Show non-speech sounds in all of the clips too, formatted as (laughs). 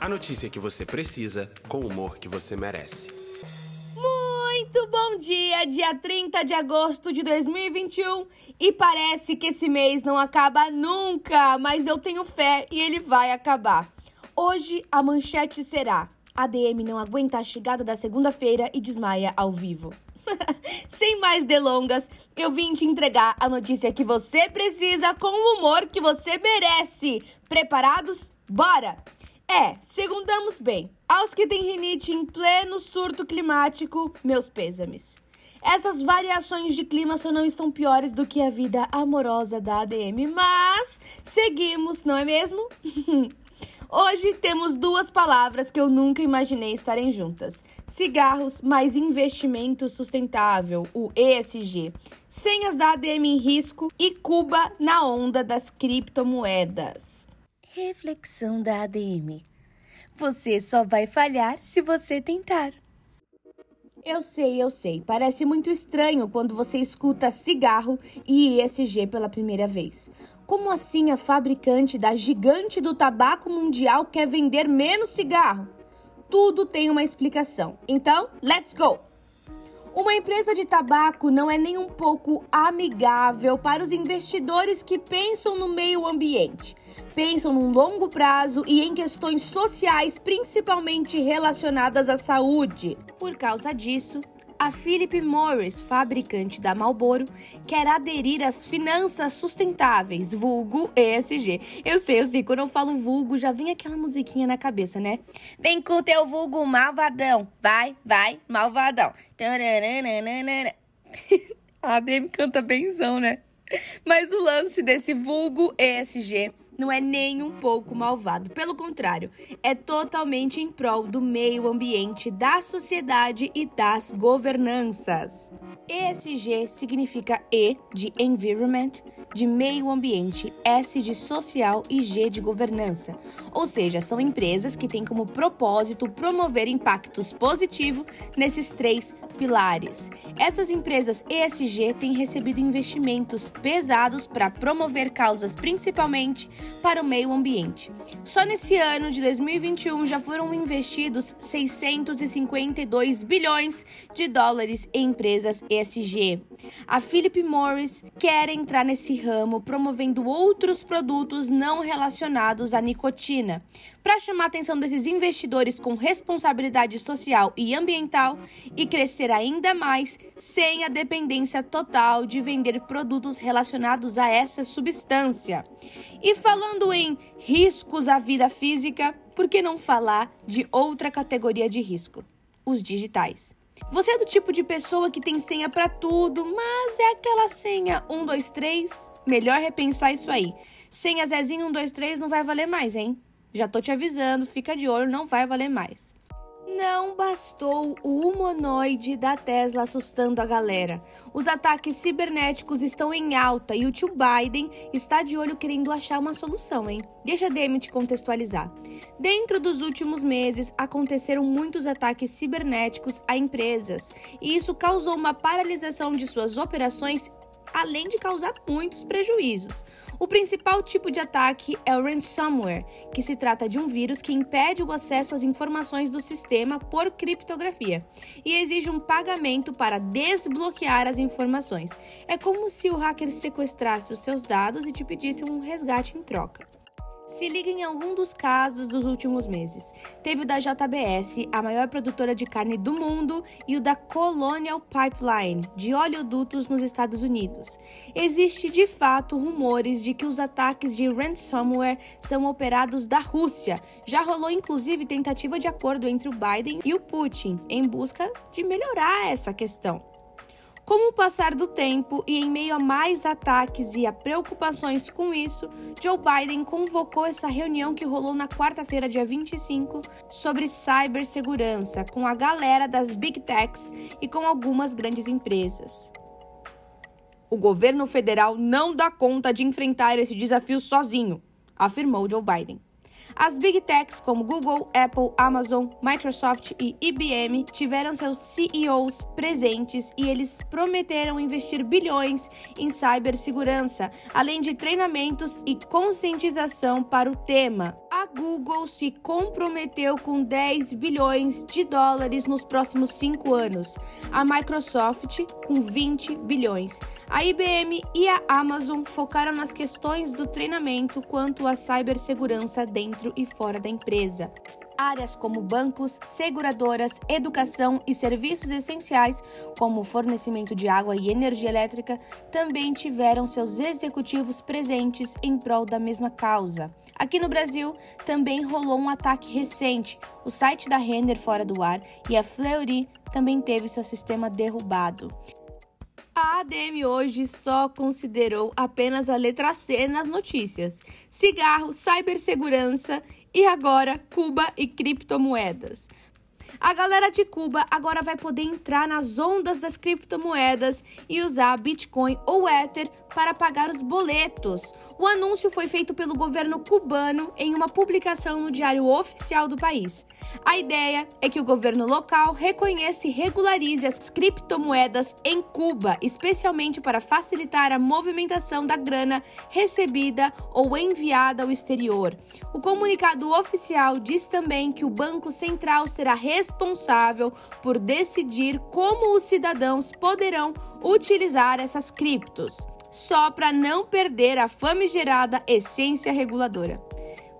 A notícia que você precisa, com o humor que você merece. Muito bom dia, dia 30 de agosto de 2021. E parece que esse mês não acaba nunca, mas eu tenho fé e ele vai acabar. Hoje a manchete será: a DM não aguenta a chegada da segunda-feira e desmaia ao vivo. (laughs) Sem mais delongas, eu vim te entregar a notícia que você precisa com o humor que você merece. Preparados? Bora! É, segundamos bem. Aos que têm rinite em pleno surto climático, meus pêsames. Essas variações de clima só não estão piores do que a vida amorosa da ADM, mas seguimos, não é mesmo? (laughs) Hoje temos duas palavras que eu nunca imaginei estarem juntas: cigarros mais investimento sustentável, o ESG, senhas da ADM em risco e Cuba na onda das criptomoedas. Reflexão da ADM. Você só vai falhar se você tentar. Eu sei, eu sei. Parece muito estranho quando você escuta cigarro e ESG pela primeira vez. Como assim a fabricante da gigante do tabaco mundial quer vender menos cigarro? Tudo tem uma explicação. Então, let's go! Uma empresa de tabaco não é nem um pouco amigável para os investidores que pensam no meio ambiente, pensam num longo prazo e em questões sociais, principalmente relacionadas à saúde. Por causa disso, a Philip Morris, fabricante da Marlboro, quer aderir às finanças sustentáveis, vulgo ESG. Eu sei, eu sei, quando eu falo vulgo, já vem aquela musiquinha na cabeça, né? Vem com o teu vulgo malvadão, vai, vai, malvadão. (laughs) a Demi canta benzão, né? Mas o lance desse vulgo ESG não é nem um pouco malvado. Pelo contrário, é totalmente em prol do meio ambiente, da sociedade e das governanças. ESG significa E de environment, de meio ambiente, S de social e G de governança. Ou seja, são empresas que têm como propósito promover impactos positivos nesses três pilares. Essas empresas ESG têm recebido investimentos pesados para promover causas principalmente para o meio ambiente. Só nesse ano de 2021 já foram investidos 652 bilhões de dólares em empresas ESG. A Philip Morris quer entrar nesse ramo promovendo outros produtos não relacionados à nicotina, para chamar a atenção desses investidores com responsabilidade social e ambiental e crescer ainda mais sem a dependência total de vender produtos relacionados a essa substância. E falando em riscos à vida física, por que não falar de outra categoria de risco? Os digitais. Você é do tipo de pessoa que tem senha para tudo, mas é aquela senha 123? Melhor repensar isso aí. Senha Zezinho 123 não vai valer mais, hein? Já tô te avisando, fica de olho, não vai valer mais. Não bastou o humanoide da Tesla assustando a galera. Os ataques cibernéticos estão em alta e o tio Biden está de olho querendo achar uma solução, hein? Deixa a Demi te contextualizar. Dentro dos últimos meses, aconteceram muitos ataques cibernéticos a empresas, e isso causou uma paralisação de suas operações além de causar muitos prejuízos. O principal tipo de ataque é o ransomware, que se trata de um vírus que impede o acesso às informações do sistema por criptografia e exige um pagamento para desbloquear as informações. É como se o hacker sequestrasse os seus dados e te pedisse um resgate em troca. Se liga em algum dos casos dos últimos meses. Teve o da JBS, a maior produtora de carne do mundo, e o da Colonial Pipeline, de oleodutos nos Estados Unidos. Existe de fato rumores de que os ataques de ransomware são operados da Rússia. Já rolou inclusive tentativa de acordo entre o Biden e o Putin em busca de melhorar essa questão. Com o passar do tempo e em meio a mais ataques e a preocupações com isso, Joe Biden convocou essa reunião que rolou na quarta-feira, dia 25, sobre cibersegurança, com a galera das Big Techs e com algumas grandes empresas. O governo federal não dá conta de enfrentar esse desafio sozinho, afirmou Joe Biden. As Big Techs como Google, Apple, Amazon, Microsoft e IBM tiveram seus CEOs presentes e eles prometeram investir bilhões em cibersegurança, além de treinamentos e conscientização para o tema. Google se comprometeu com 10 bilhões de dólares nos próximos cinco anos, a Microsoft com 20 bilhões. A IBM e a Amazon focaram nas questões do treinamento quanto à cibersegurança dentro e fora da empresa áreas como bancos, seguradoras, educação e serviços essenciais, como fornecimento de água e energia elétrica, também tiveram seus executivos presentes em prol da mesma causa. Aqui no Brasil, também rolou um ataque recente. O site da Renner fora do ar e a Fleury também teve seu sistema derrubado. A ADM hoje só considerou apenas a letra C nas notícias: cigarro, cibersegurança e agora Cuba e criptomoedas. A galera de Cuba agora vai poder entrar nas ondas das criptomoedas e usar Bitcoin ou Ether para pagar os boletos. O anúncio foi feito pelo governo cubano em uma publicação no Diário Oficial do país. A ideia é que o governo local reconheça e regularize as criptomoedas em Cuba, especialmente para facilitar a movimentação da grana recebida ou enviada ao exterior. O comunicado oficial diz também que o Banco Central será responsável por decidir como os cidadãos poderão utilizar essas criptos só para não perder a famigerada essência reguladora.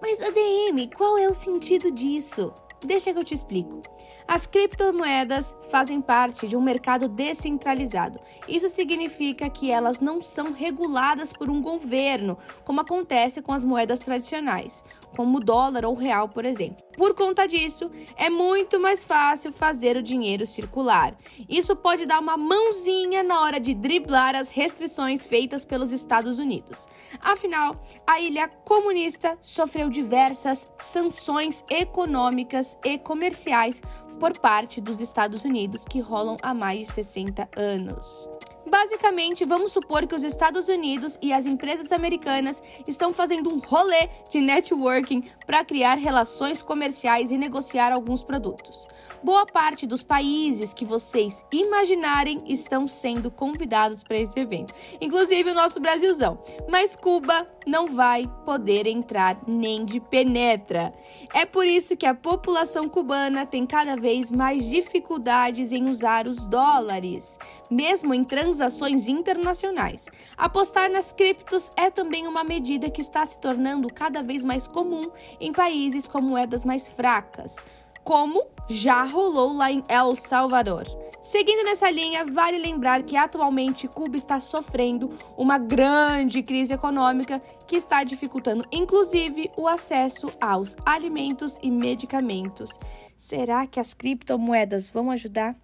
Mas ADM, qual é o sentido disso? Deixa que eu te explico. As criptomoedas fazem parte de um mercado descentralizado. Isso significa que elas não são reguladas por um governo, como acontece com as moedas tradicionais, como o dólar ou o real, por exemplo. Por conta disso, é muito mais fácil fazer o dinheiro circular. Isso pode dar uma mãozinha na hora de driblar as restrições feitas pelos Estados Unidos. Afinal, a ilha comunista sofreu diversas sanções econômicas e comerciais por parte dos Estados Unidos que rolam há mais de 60 anos. Basicamente, vamos supor que os Estados Unidos e as empresas americanas estão fazendo um rolê de networking para criar relações comerciais e negociar alguns produtos. Boa parte dos países que vocês imaginarem estão sendo convidados para esse evento, inclusive o nosso Brasilzão. Mas Cuba não vai poder entrar nem de penetra. É por isso que a população cubana tem cada vez mais dificuldades em usar os dólares, mesmo em transações internacionais. Apostar nas criptos é também uma medida que está se tornando cada vez mais comum em países com moedas mais fracas, como já rolou lá em El Salvador. Seguindo nessa linha, vale lembrar que atualmente Cuba está sofrendo uma grande crise econômica que está dificultando inclusive o acesso aos alimentos e medicamentos. Será que as criptomoedas vão ajudar?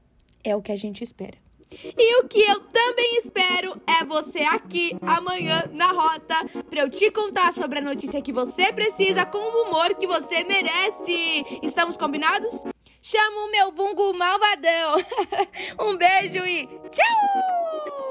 É o que a gente espera. E o que eu também espero é você aqui amanhã na rota para eu te contar sobre a notícia que você precisa com o humor que você merece. Estamos combinados? Chama o meu vulgo malvadão. (laughs) um beijo e tchau!